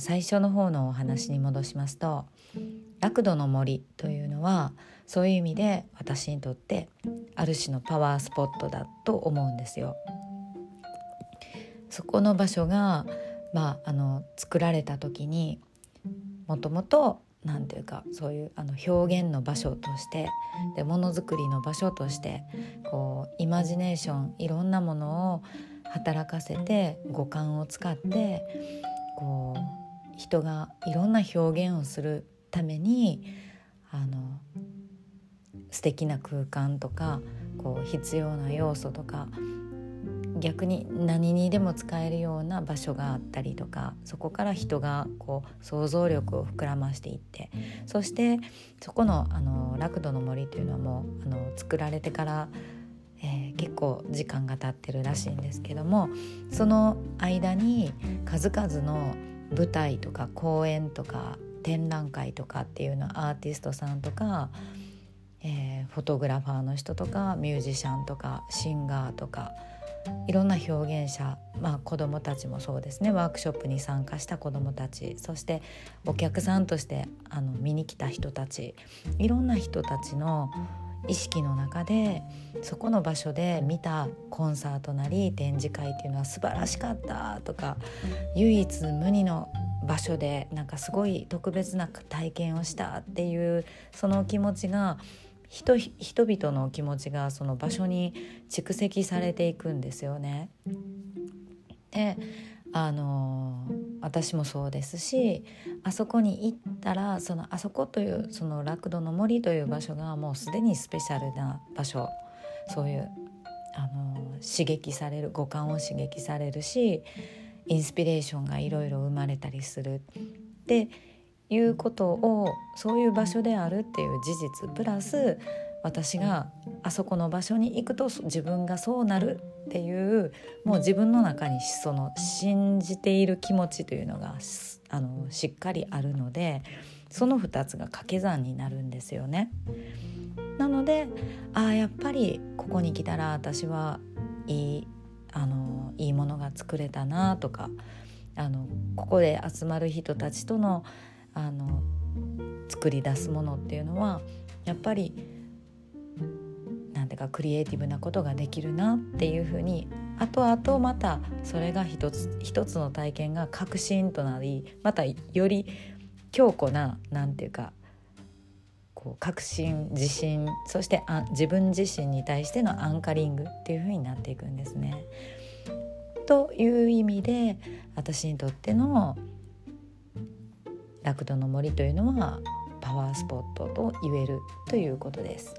最初の方のお話に戻しますと楽土の森というのはそういう意味で私にとってある種のパワースポットだと思うんですよ。そこの場所が、まあ、あの作られた時にもともと何ていうかそういうあの表現の場所としてでものづくりの場所としてこうイマジネーションいろんなものを働かせて五感を使ってこう人がいろんな表現をするためにあの素敵な空間とかこう必要な要素とか逆に何にでも使えるような場所があったりとかそこから人がこう想像力を膨らましていってそしてそこのあのラクドの森というのはもうあの作られてから、えー、結構時間が経ってるらしいんですけどもその間に数々の舞台とか公演とか展覧会とかっていうのはアーティストさんとか、えー、フォトグラファーの人とかミュージシャンとかシンガーとかいろんな表現者、まあ、子どもたちもそうですね。ワークショップに参加した子どもたちそしてお客さんとしてあの見に来た人たちいろんな人たちの意識の中でそこの場所で見たコンサートなり展示会っていうのは素晴らしかったとか唯一無二の場所でなんかすごい特別な体験をしたっていうその気持ちが人人々の気持ちがその場所に蓄積されていくんですよね。であの私もそうですしあそこに行ったらそのあそこというそのラクドの森という場所がもうすでにスペシャルな場所。そういうあの刺激される五感を刺激されるしインスピレーションがいろいろ生まれたりする。っていうことをそういう場所であるっていう事実プラス私があそこの場所に行くと自分がそうなるっていうもう自分の中にその信じている気持ちというのがあのしっかりあるのでその2つが掛け算になるんですよね。なのでああやっぱりここに来たら私はいいあのいいものが作れたなとかあのここで集まる人たちとのあの作り出すものっていうのはやっぱりていうかクリエイティブなことができるなっていうふうに後々またそれが一つ一つの体験が確信となりまたより強固ななんていうかこう確信自信そしてあ自分自身に対してのアンカリングっていうふうになっていくんですね。という意味で私にとってのラクドの森というのはパワースポットと言えるということです。